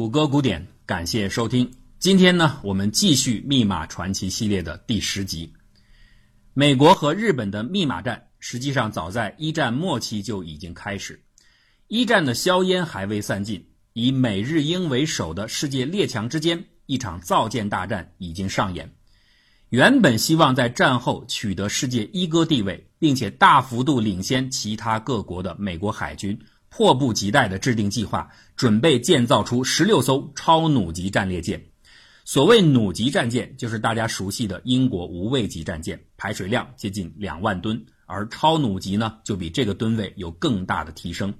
谷歌古典，感谢收听。今天呢，我们继续《密码传奇》系列的第十集。美国和日本的密码战，实际上早在一战末期就已经开始。一战的硝烟还未散尽，以美日英为首的世界列强之间，一场造舰大战已经上演。原本希望在战后取得世界一哥地位，并且大幅度领先其他各国的美国海军，迫不及待地制定计划，准备建造出十六艘超弩级战列舰。所谓弩级战舰，就是大家熟悉的英国无畏级战舰，排水量接近两万吨，而超弩级呢，就比这个吨位有更大的提升。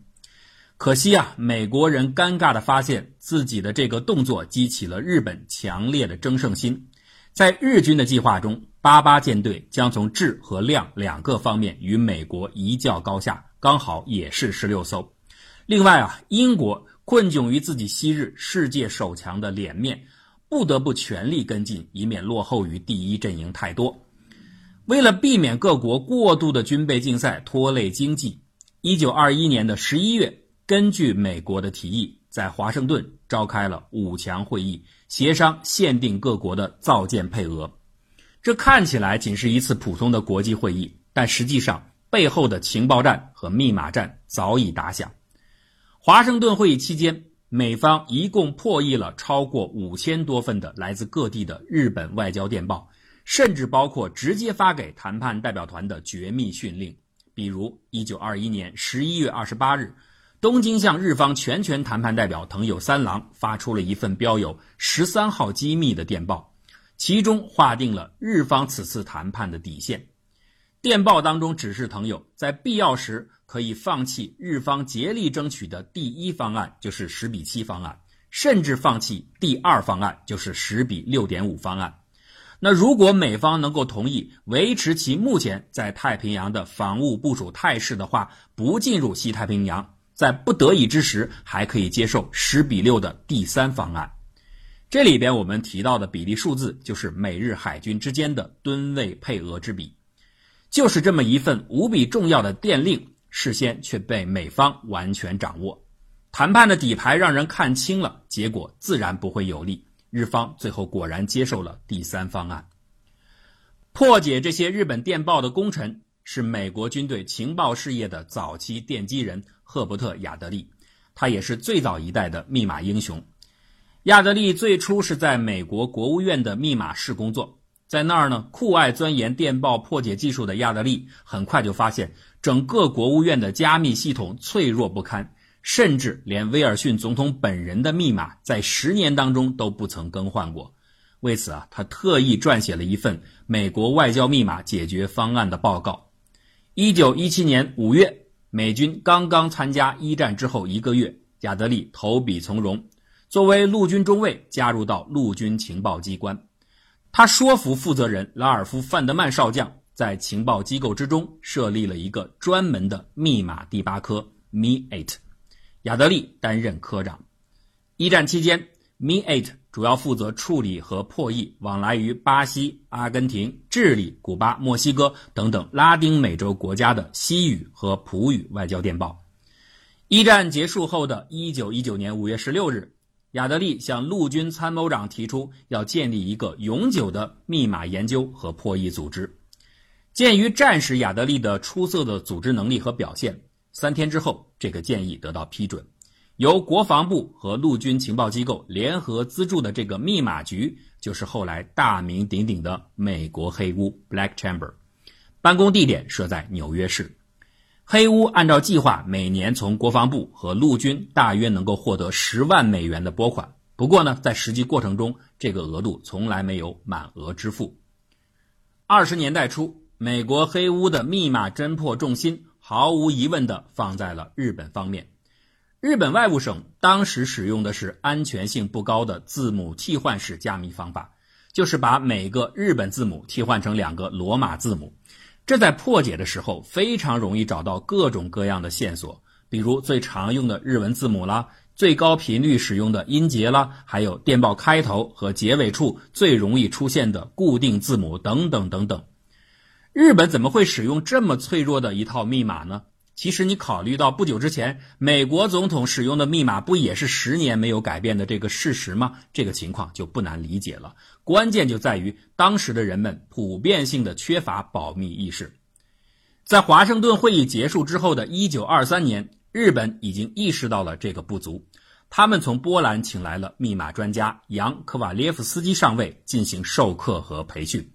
可惜啊，美国人尴尬地发现自己的这个动作激起了日本强烈的争胜心。在日军的计划中，八八舰队将从质和量两个方面与美国一较高下，刚好也是十六艘。另外啊，英国困窘于自己昔日世界首强的脸面，不得不全力跟进，以免落后于第一阵营太多。为了避免各国过度的军备竞赛拖累经济，一九二一年的十一月，根据美国的提议。在华盛顿召开了五强会议，协商限定各国的造舰配额。这看起来仅是一次普通的国际会议，但实际上背后的情报战和密码战早已打响。华盛顿会议期间，美方一共破译了超过五千多份的来自各地的日本外交电报，甚至包括直接发给谈判代表团的绝密训令。比如，一九二一年十一月二十八日。东京向日方全权谈判代表藤友三郎发出了一份标有“十三号机密”的电报，其中划定了日方此次谈判的底线。电报当中指示朋友在必要时可以放弃日方竭力争取的第一方案，就是十比七方案，甚至放弃第二方案，就是十比六点五方案。那如果美方能够同意维持其目前在太平洋的防务部署态势的话，不进入西太平洋。在不得已之时，还可以接受十比六的第三方案。这里边我们提到的比例数字，就是美日海军之间的吨位配额之比。就是这么一份无比重要的电令，事先却被美方完全掌握。谈判的底牌让人看清了，结果自然不会有利。日方最后果然接受了第三方案。破解这些日本电报的功臣，是美国军队情报事业的早期奠基人。赫伯特·亚德利，他也是最早一代的密码英雄。亚德利最初是在美国国务院的密码室工作，在那儿呢，酷爱钻研电报破解技术的亚德利，很快就发现整个国务院的加密系统脆弱不堪，甚至连威尔逊总统本人的密码在十年当中都不曾更换过。为此啊，他特意撰写了一份美国外交密码解决方案的报告。一九一七年五月。美军刚刚参加一战之后一个月，亚德利投笔从戎，作为陆军中尉加入到陆军情报机关。他说服负责人拉尔夫·范德曼少将，在情报机构之中设立了一个专门的密码第八科 （Me-8），亚德利担任科长。一战期间，Me-8。主要负责处理和破译往来于巴西、阿根廷、智利、古巴、墨西哥等等拉丁美洲国家的西语和葡语外交电报。一战结束后的一九一九年五月十六日，亚德利向陆军参谋长提出要建立一个永久的密码研究和破译组织。鉴于战时亚德利的出色的组织能力和表现，三天之后，这个建议得到批准。由国防部和陆军情报机构联合资助的这个密码局，就是后来大名鼎鼎的美国黑屋 （Black Chamber）。办公地点设在纽约市。黑屋按照计划，每年从国防部和陆军大约能够获得十万美元的拨款。不过呢，在实际过程中，这个额度从来没有满额支付。二十年代初，美国黑屋的密码侦破重心毫无疑问地放在了日本方面。日本外务省当时使用的是安全性不高的字母替换式加密方法，就是把每个日本字母替换成两个罗马字母。这在破解的时候非常容易找到各种各样的线索，比如最常用的日文字母啦，最高频率使用的音节啦，还有电报开头和结尾处最容易出现的固定字母等等等等。日本怎么会使用这么脆弱的一套密码呢？其实你考虑到不久之前美国总统使用的密码不也是十年没有改变的这个事实吗？这个情况就不难理解了。关键就在于当时的人们普遍性的缺乏保密意识。在华盛顿会议结束之后的一九二三年，日本已经意识到了这个不足，他们从波兰请来了密码专家扬科瓦列夫斯基上尉进行授课和培训。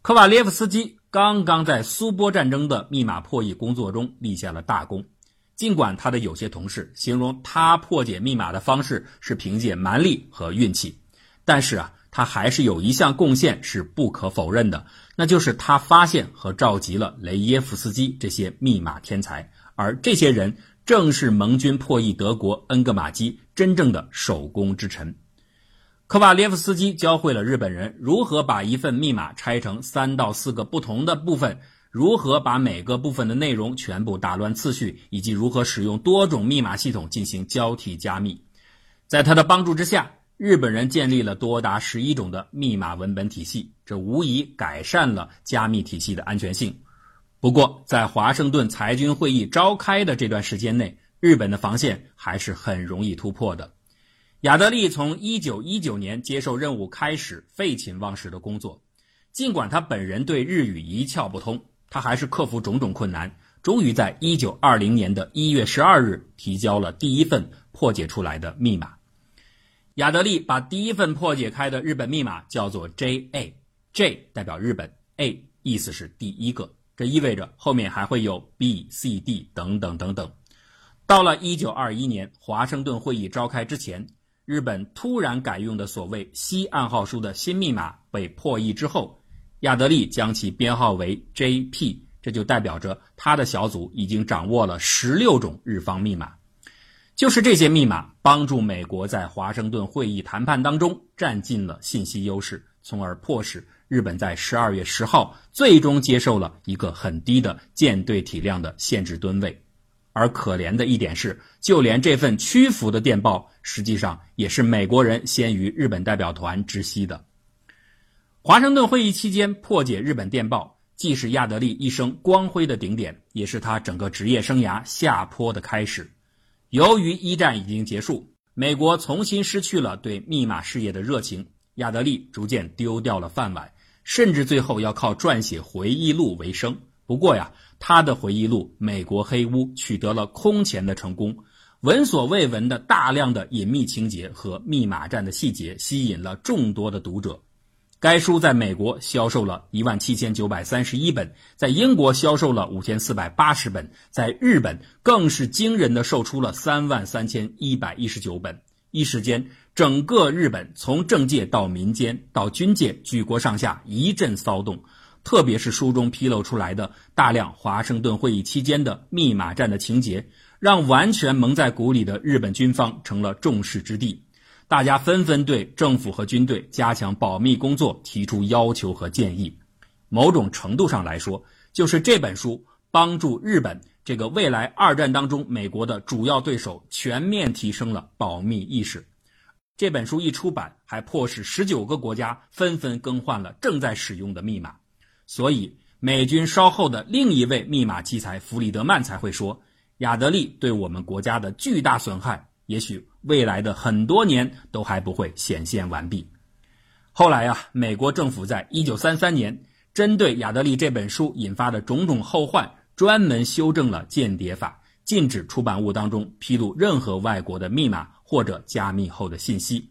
科瓦列夫斯基。刚刚在苏波战争的密码破译工作中立下了大功，尽管他的有些同事形容他破解密码的方式是凭借蛮力和运气，但是啊，他还是有一项贡献是不可否认的，那就是他发现和召集了雷耶夫斯基这些密码天才，而这些人正是盟军破译德国恩格玛机真正的手工之臣。科瓦列夫斯基教会了日本人如何把一份密码拆成三到四个不同的部分，如何把每个部分的内容全部打乱次序，以及如何使用多种密码系统进行交替加密。在他的帮助之下，日本人建立了多达十一种的密码文本体系，这无疑改善了加密体系的安全性。不过，在华盛顿裁军会议召开的这段时间内，日本的防线还是很容易突破的。亚德利从1919年接受任务开始，废寝忘食的工作。尽管他本人对日语一窍不通，他还是克服种种困难，终于在1920年的一月十二日提交了第一份破解出来的密码。亚德利把第一份破解开的日本密码叫做 J.A.，J 代表日本，A 意思是第一个，这意味着后面还会有 B、C、D 等等等等。到了1921年华盛顿会议召开之前。日本突然改用的所谓“西暗号书”的新密码被破译之后，亚德利将其编号为 JP，这就代表着他的小组已经掌握了十六种日方密码。就是这些密码帮助美国在华盛顿会议谈判当中占尽了信息优势，从而迫使日本在十二月十号最终接受了一个很低的舰队体量的限制吨位。而可怜的一点是，就连这份屈服的电报，实际上也是美国人先于日本代表团知悉的。华盛顿会议期间破解日本电报，既是亚德利一生光辉的顶点，也是他整个职业生涯下坡的开始。由于一战已经结束，美国重新失去了对密码事业的热情，亚德利逐渐丢掉了饭碗，甚至最后要靠撰写回忆录为生。不过呀。他的回忆录《美国黑屋》取得了空前的成功，闻所未闻的大量的隐秘情节和密码战的细节吸引了众多的读者。该书在美国销售了一万七千九百三十一本，在英国销售了五千四百八十本，在日本更是惊人的售出了三万三千一百一十九本。一时间，整个日本从政界到民间到军界，举国上下一阵骚动。特别是书中披露出来的大量华盛顿会议期间的密码战的情节，让完全蒙在鼓里的日本军方成了众矢之的。大家纷纷对政府和军队加强保密工作提出要求和建议。某种程度上来说，就是这本书帮助日本这个未来二战当中美国的主要对手全面提升了保密意识。这本书一出版，还迫使十九个国家纷纷更换了正在使用的密码。所以，美军稍后的另一位密码奇才弗里德曼才会说：“亚德利对我们国家的巨大损害，也许未来的很多年都还不会显现完毕。”后来呀，美国政府在一九三三年针对亚德利这本书引发的种种后患，专门修正了间谍法，禁止出版物当中披露任何外国的密码或者加密后的信息。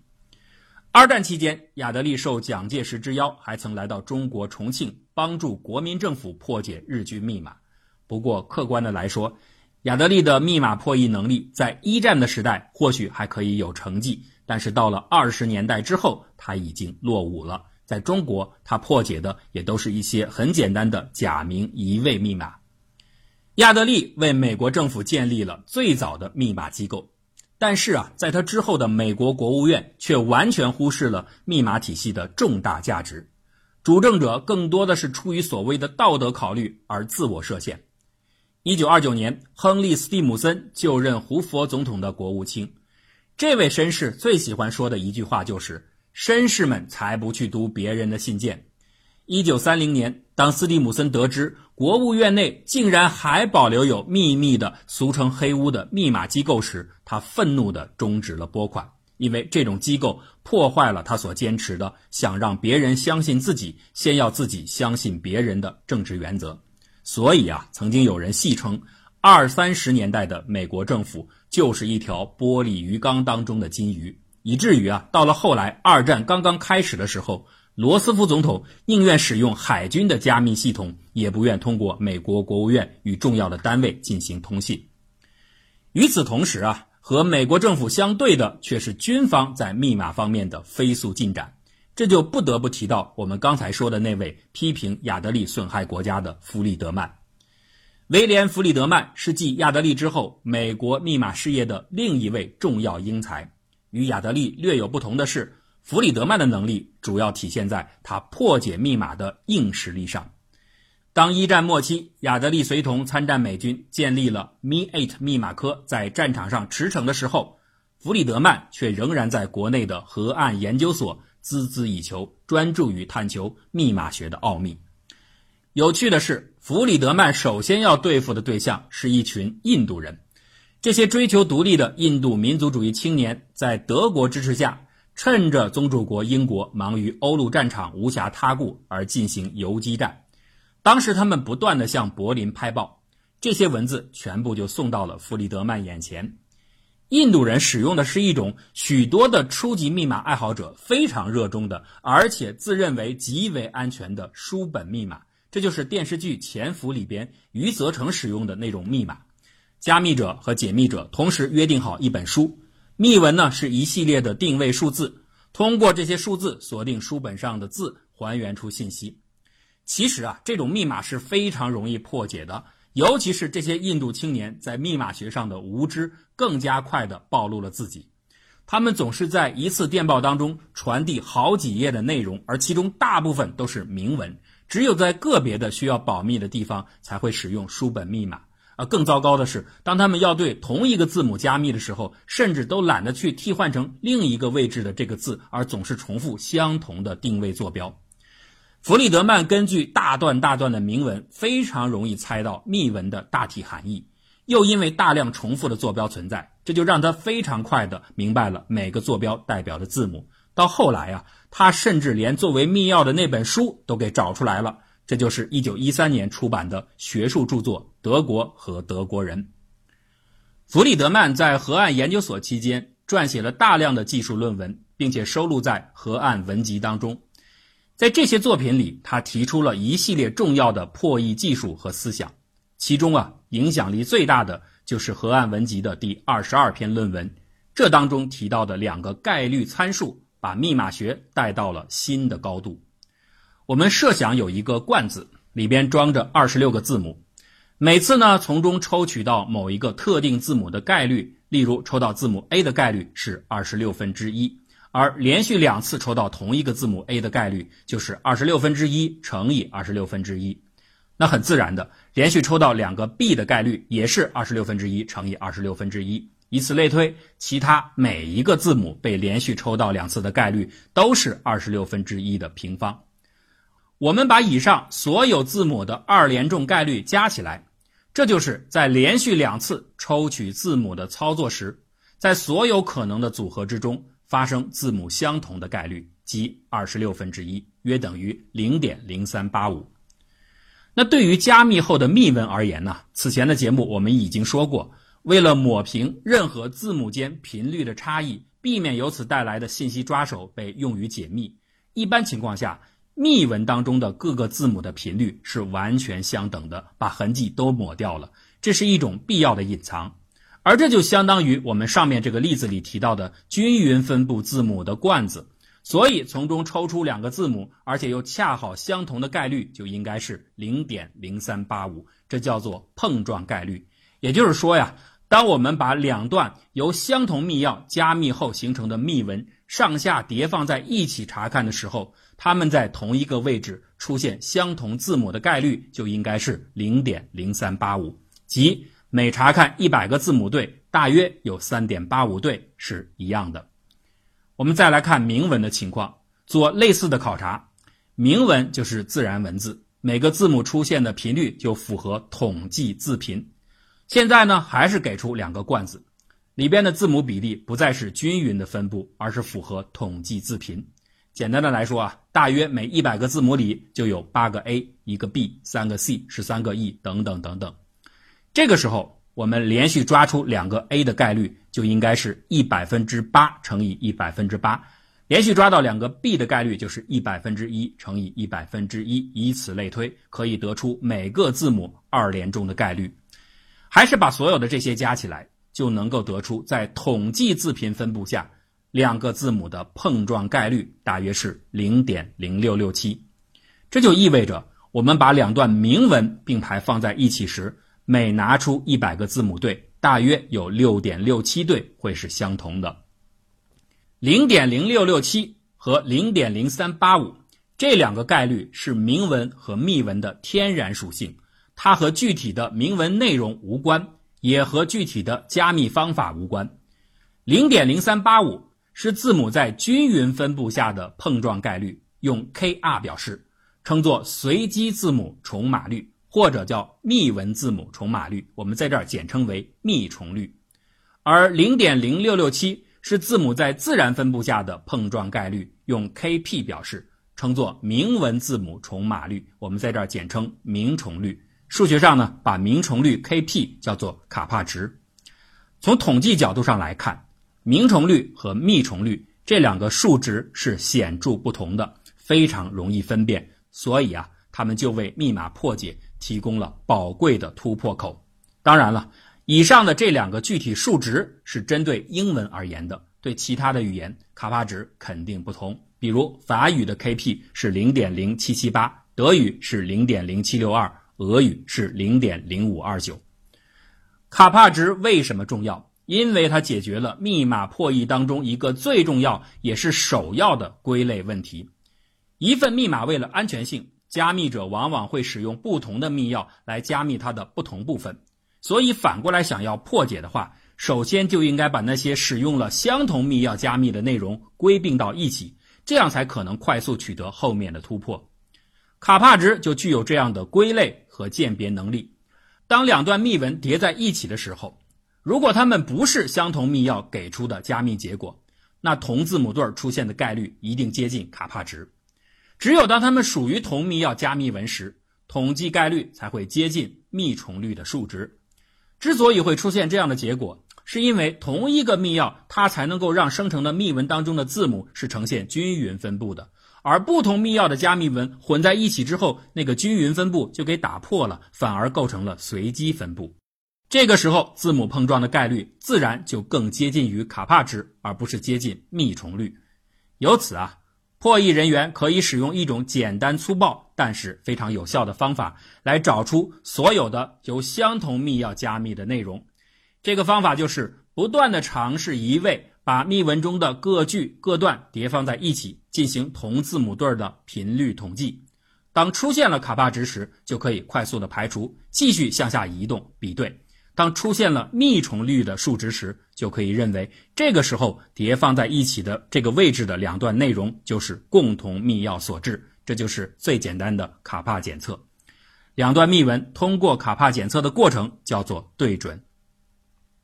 二战期间，亚德利受蒋介石之邀，还曾来到中国重庆，帮助国民政府破解日军密码。不过，客观的来说，亚德利的密码破译能力在一战的时代或许还可以有成绩，但是到了二十年代之后，他已经落伍了。在中国，他破解的也都是一些很简单的假名移位密码。亚德利为美国政府建立了最早的密码机构。但是啊，在他之后的美国国务院却完全忽视了密码体系的重大价值，主政者更多的是出于所谓的道德考虑而自我设限。一九二九年，亨利·斯蒂姆森就任胡佛总统的国务卿，这位绅士最喜欢说的一句话就是：“绅士们才不去读别人的信件。”一九三零年，当斯蒂姆森得知国务院内竟然还保留有秘密的俗称“黑屋”的密码机构时，他愤怒地终止了拨款，因为这种机构破坏了他所坚持的想让别人相信自己，先要自己相信别人的政治原则。所以啊，曾经有人戏称，二三十年代的美国政府就是一条玻璃鱼缸当中的金鱼，以至于啊，到了后来二战刚刚开始的时候。罗斯福总统宁愿使用海军的加密系统，也不愿通过美国国务院与重要的单位进行通信。与此同时啊，和美国政府相对的却是军方在密码方面的飞速进展。这就不得不提到我们刚才说的那位批评亚德利损害国家的弗里德曼。威廉·弗里德曼是继亚德利之后美国密码事业的另一位重要英才。与亚德利略有不同的是。弗里德曼的能力主要体现在他破解密码的硬实力上。当一战末期，亚德利随同参战美军建立了 Mi-8 密码科，在战场上驰骋的时候，弗里德曼却仍然在国内的河岸研究所孜孜以求，专注于探求密码学的奥秘。有趣的是，弗里德曼首先要对付的对象是一群印度人，这些追求独立的印度民族主义青年，在德国支持下。趁着宗主国英国忙于欧陆战场无暇他顾而进行游击战，当时他们不断的向柏林拍报，这些文字全部就送到了弗里德曼眼前。印度人使用的是一种许多的初级密码爱好者非常热衷的，而且自认为极为安全的书本密码，这就是电视剧《潜伏》里边余则成使用的那种密码。加密者和解密者同时约定好一本书。密文呢是一系列的定位数字，通过这些数字锁定书本上的字，还原出信息。其实啊，这种密码是非常容易破解的，尤其是这些印度青年在密码学上的无知，更加快的暴露了自己。他们总是在一次电报当中传递好几页的内容，而其中大部分都是明文，只有在个别的需要保密的地方才会使用书本密码。啊，更糟糕的是，当他们要对同一个字母加密的时候，甚至都懒得去替换成另一个位置的这个字，而总是重复相同的定位坐标。弗里德曼根据大段大段的铭文，非常容易猜到密文的大体含义，又因为大量重复的坐标存在，这就让他非常快的明白了每个坐标代表的字母。到后来啊，他甚至连作为密钥的那本书都给找出来了。这就是一九一三年出版的学术著作《德国和德国人》。弗里德曼在河岸研究所期间撰写了大量的技术论文，并且收录在《河岸文集》当中。在这些作品里，他提出了一系列重要的破译技术和思想。其中啊，影响力最大的就是《河岸文集》的第二十二篇论文。这当中提到的两个概率参数，把密码学带到了新的高度。我们设想有一个罐子，里边装着二十六个字母，每次呢从中抽取到某一个特定字母的概率，例如抽到字母 A 的概率是二十六分之一，而连续两次抽到同一个字母 A 的概率就是二十六分之一乘以二十六分之一。那很自然的，连续抽到两个 B 的概率也是二十六分之一乘以二十六分之一，以此类推，其他每一个字母被连续抽到两次的概率都是二十六分之一的平方。我们把以上所有字母的二连中概率加起来，这就是在连续两次抽取字母的操作时，在所有可能的组合之中发生字母相同的概率，即二十六分之一，约等于零点零三八五。那对于加密后的密文而言呢？此前的节目我们已经说过，为了抹平任何字母间频率的差异，避免由此带来的信息抓手被用于解密，一般情况下。密文当中的各个字母的频率是完全相等的，把痕迹都抹掉了，这是一种必要的隐藏，而这就相当于我们上面这个例子里提到的均匀分布字母的罐子，所以从中抽出两个字母，而且又恰好相同的概率就应该是零点零三八五，这叫做碰撞概率。也就是说呀，当我们把两段由相同密钥加密后形成的密文上下叠放在一起查看的时候，它们在同一个位置出现相同字母的概率就应该是零点零三八五，即每查看一百个字母对，大约有三点八五对是一样的。我们再来看铭文的情况，做类似的考察。铭文就是自然文字，每个字母出现的频率就符合统计字频。现在呢，还是给出两个罐子，里边的字母比例不再是均匀的分布，而是符合统计字频。简单的来说啊，大约每一百个字母里就有八个 A，一个 B，三个 C，十三个 E，等等等等。这个时候，我们连续抓出两个 A 的概率就应该是一百分之八乘以一百分之八，连续抓到两个 B 的概率就是一百分之一乘以一百分之一，以此类推，可以得出每个字母二连中的概率。还是把所有的这些加起来，就能够得出在统计字频分布下。两个字母的碰撞概率大约是零点零六六七，这就意味着我们把两段明文并排放在一起时，每拿出一百个字母对，大约有六点六七对会是相同的。零点零六六七和零点零三八五这两个概率是明文和密文的天然属性，它和具体的明文内容无关，也和具体的加密方法无关。零点零三八五。是字母在均匀分布下的碰撞概率，用 Kr 表示，称作随机字母重码率，或者叫密文字母重码率，我们在这儿简称为密重率。而0.0667是字母在自然分布下的碰撞概率，用 Kp 表示，称作明文字母重码率，我们在这儿简称明重率。数学上呢，把明重率 Kp 叫做卡帕值。从统计角度上来看。明重率和密重率这两个数值是显著不同的，非常容易分辨，所以啊，他们就为密码破解提供了宝贵的突破口。当然了，以上的这两个具体数值是针对英文而言的，对其他的语言卡帕值肯定不同。比如法语的 Kp 是零点零七七八，德语是零点零七六二，俄语是零点零五二九。卡帕值为什么重要？因为它解决了密码破译当中一个最重要也是首要的归类问题。一份密码为了安全性，加密者往往会使用不同的密钥来加密它的不同部分。所以反过来想要破解的话，首先就应该把那些使用了相同密钥加密的内容归并到一起，这样才可能快速取得后面的突破。卡帕值就具有这样的归类和鉴别能力。当两段密文叠在一起的时候。如果它们不是相同密钥给出的加密结果，那同字母对出现的概率一定接近卡帕值。只有当它们属于同密钥加密文时，统计概率才会接近密重率的数值。之所以会出现这样的结果，是因为同一个密钥它才能够让生成的密文当中的字母是呈现均匀分布的，而不同密钥的加密文混在一起之后，那个均匀分布就给打破了，反而构成了随机分布。这个时候，字母碰撞的概率自然就更接近于卡帕值，而不是接近密重率。由此啊，破译人员可以使用一种简单粗暴但是非常有效的方法，来找出所有的由相同密钥加密的内容。这个方法就是不断的尝试移位，把密文中的各句各段叠放在一起，进行同字母对儿的频率统计。当出现了卡帕值时，就可以快速的排除，继续向下移动比对。当出现了密重率的数值时，就可以认为这个时候叠放在一起的这个位置的两段内容就是共同密钥所致。这就是最简单的卡帕检测。两段密文通过卡帕检测的过程叫做对准。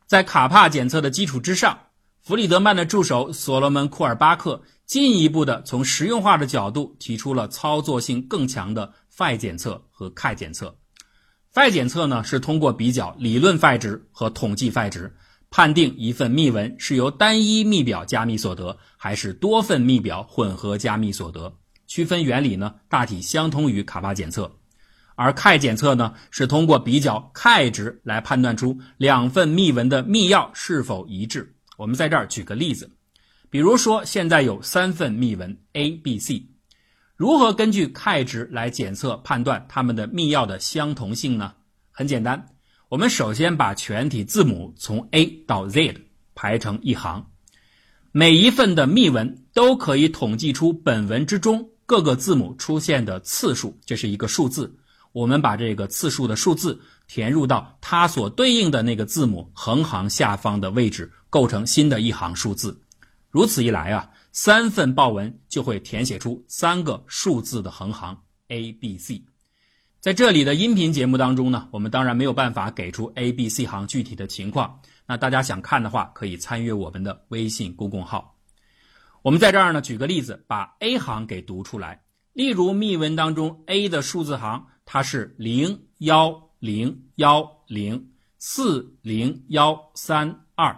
在卡帕检测的基础之上，弗里德曼的助手所罗门库尔巴克进一步的从实用化的角度提出了操作性更强的 phi 检测和 K 检测。phi 检测呢，是通过比较理论 phi 值和统计 phi 值，判定一份密文是由单一密表加密所得，还是多份密表混合加密所得。区分原理呢，大体相通于卡巴检测。而 K 检测呢，是通过比较 K 值来判断出两份密文的密钥是否一致。我们在这儿举个例子，比如说现在有三份密文 A、B、C。如何根据 K 值来检测判断它们的密钥的相同性呢？很简单，我们首先把全体字母从 A 到 Z 排成一行，每一份的密文都可以统计出本文之中各个字母出现的次数，这是一个数字。我们把这个次数的数字填入到它所对应的那个字母横行下方的位置，构成新的一行数字。如此一来啊。三份报文就会填写出三个数字的横行 A、B、C，在这里的音频节目当中呢，我们当然没有办法给出 A、B、C 行具体的情况。那大家想看的话，可以参阅我们的微信公共号。我们在这儿呢，举个例子，把 A 行给读出来。例如密文当中 A 的数字行，它是零幺零幺零四零幺三二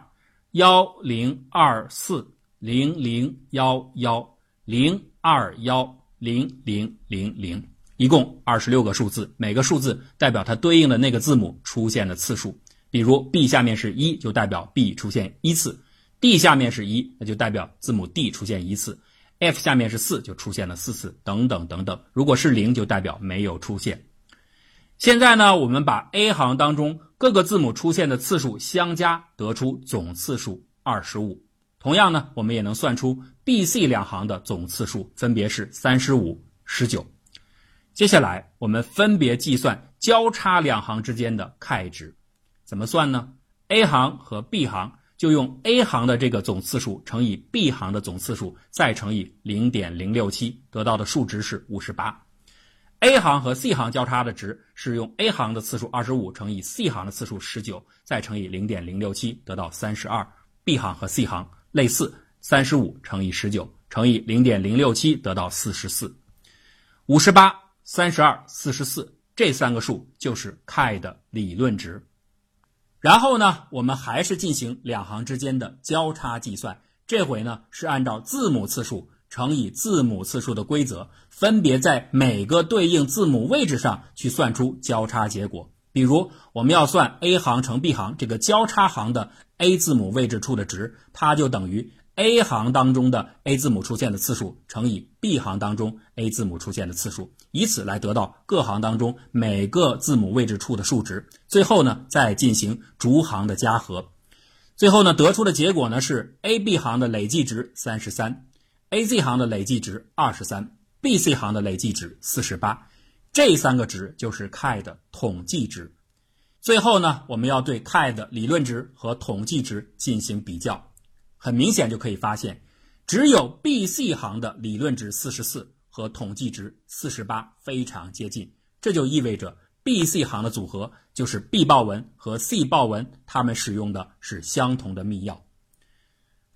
幺零二四零零幺幺零二幺零零零零。一共二十六个数字，每个数字代表它对应的那个字母出现的次数。比如 B 下面是一，就代表 B 出现一次；D 下面是一，那就代表字母 D 出现一次；F 下面是四，就出现了四次，等等等等。如果是零，就代表没有出现。现在呢，我们把 A 行当中各个字母出现的次数相加，得出总次数二十五。同样呢，我们也能算出 B、C 两行的总次数，分别是三十五、十九。接下来，我们分别计算交叉两行之间的 k 值，怎么算呢？A 行和 B 行就用 A 行的这个总次数乘以 B 行的总次数，再乘以零点零六七，得到的数值是五十八。A 行和 C 行交叉的值是用 A 行的次数二十五乘以 C 行的次数十九，再乘以零点零六七，得到三十二。B 行和 C 行类似，三十五乘以十九乘以零点零六七，得到四十四。五十八。三十二、四十四这三个数就是 k 的理论值。然后呢，我们还是进行两行之间的交叉计算。这回呢是按照字母次数乘以字母次数的规则，分别在每个对应字母位置上去算出交叉结果。比如，我们要算 A 行乘 B 行这个交叉行的 A 字母位置处的值，它就等于。A 行当中的 A 字母出现的次数乘以 B 行当中 A 字母出现的次数，以此来得到各行当中每个字母位置处的数值。最后呢，再进行逐行的加和，最后呢，得出的结果呢是 A、B 行的累计值三十三，A、Z 行的累计值二十三，B、C 行的累计值四十八。这三个值就是 K 的统计值。最后呢，我们要对 K 的理论值和统计值进行比较。很明显就可以发现，只有 B、C 行的理论值四十四和统计值四十八非常接近，这就意味着 B、C 行的组合就是 B 豹纹和 C 豹纹，他们使用的是相同的密钥。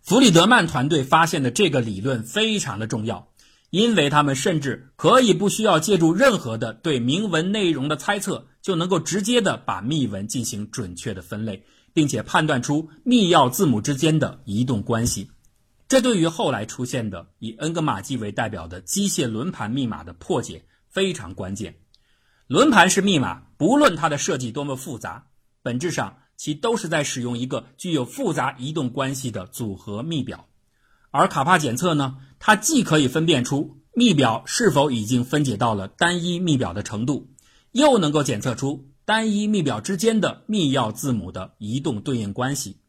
弗里德曼团队发现的这个理论非常的重要，因为他们甚至可以不需要借助任何的对铭文内容的猜测，就能够直接的把密文进行准确的分类。并且判断出密钥字母之间的移动关系，这对于后来出现的以恩格玛机为代表的机械轮盘密码的破解非常关键。轮盘式密码不论它的设计多么复杂，本质上其都是在使用一个具有复杂移动关系的组合密表。而卡帕检测呢，它既可以分辨出密表是否已经分解到了单一密表的程度，又能够检测出。单一密表之间的密钥字母的移动对应关系，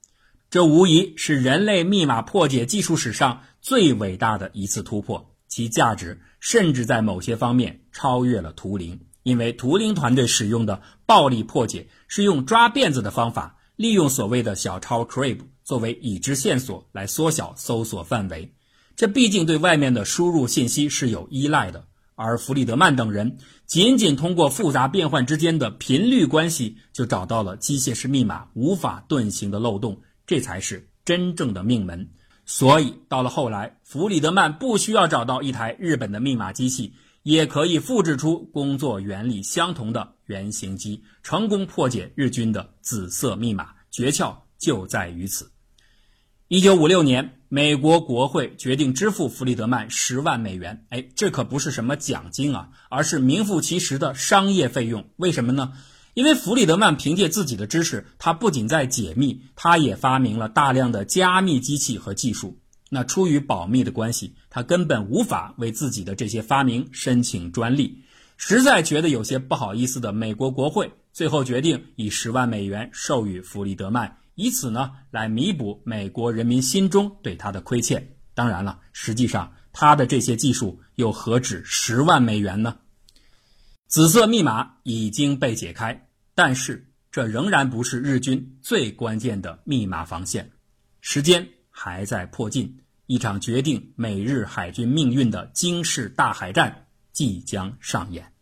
这无疑是人类密码破解技术史上最伟大的一次突破。其价值甚至在某些方面超越了图灵，因为图灵团队使用的暴力破解是用抓辫子的方法，利用所谓的小抄 crib 作为已知线索来缩小搜索范围。这毕竟对外面的输入信息是有依赖的。而弗里德曼等人仅仅通过复杂变换之间的频率关系，就找到了机械式密码无法遁形的漏洞，这才是真正的命门。所以到了后来，弗里德曼不需要找到一台日本的密码机器，也可以复制出工作原理相同的原型机，成功破解日军的紫色密码。诀窍就在于此。一九五六年。美国国会决定支付弗里德曼十万美元，哎，这可不是什么奖金啊，而是名副其实的商业费用。为什么呢？因为弗里德曼凭借自己的知识，他不仅在解密，他也发明了大量的加密机器和技术。那出于保密的关系，他根本无法为自己的这些发明申请专利。实在觉得有些不好意思的美国国会，最后决定以十万美元授予弗里德曼。以此呢，来弥补美国人民心中对他的亏欠。当然了，实际上他的这些技术又何止十万美元呢？紫色密码已经被解开，但是这仍然不是日军最关键的密码防线。时间还在迫近，一场决定美日海军命运的惊世大海战即将上演。